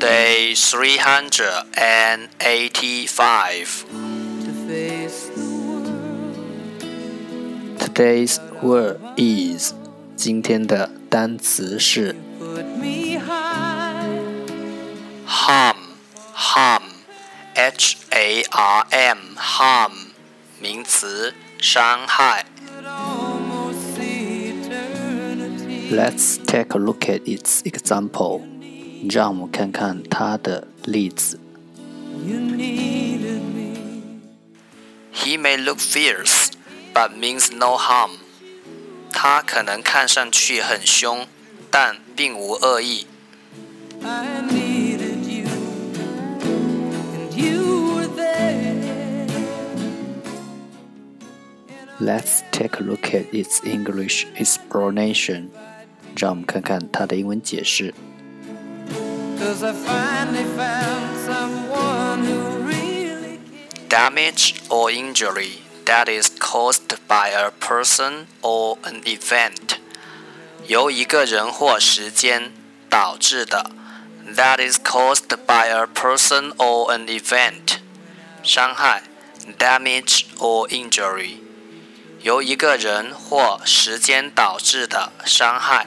Day three hundred and eighty-five. Today's word is 今天的单词是 harm harm h a r m harm 名词伤害。Let's take a look at its example. 让我们看看他的例子。He may look fierce, but means no harm. 他可能看上去很凶，但并无恶意。Let's take a look at its English explanation. 让我们看看它的英文解释。 Cause I finally found someone who really Damage or injury that is caused by a person or an event 由一个人或时间导致的 that is caused by a person or an event 伤害 damage or injury 由一个人或时间导致的伤害。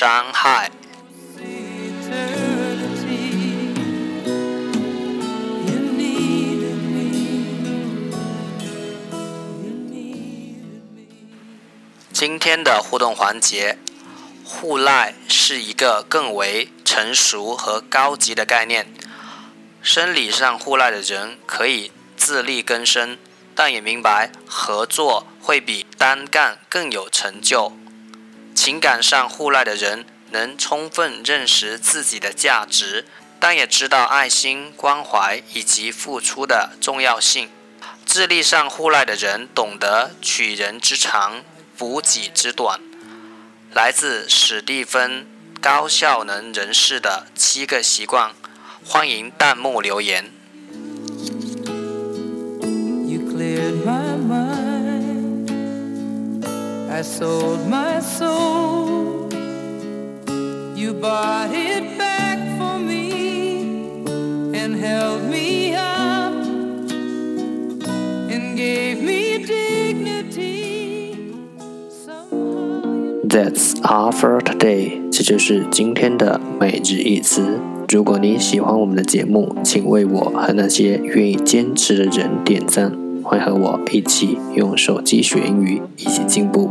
伤害。今天的互动环节，互赖是一个更为成熟和高级的概念。生理上互赖的人可以自力更生。但也明白合作会比单干更有成就。情感上互赖的人能充分认识自己的价值，但也知道爱心、关怀以及付出的重要性。智力上互赖的人懂得取人之长，补己之短。来自史蒂芬高效能人士的七个习惯，欢迎弹幕留言。I sold my soul. You bought it back for me and held me up and gave me dignity. That's all for today. 这就是今天的每日一词。如果你喜欢我们的节目，请为我和那些愿意坚持的人点赞。会和我一起用手机学英语，一起进步。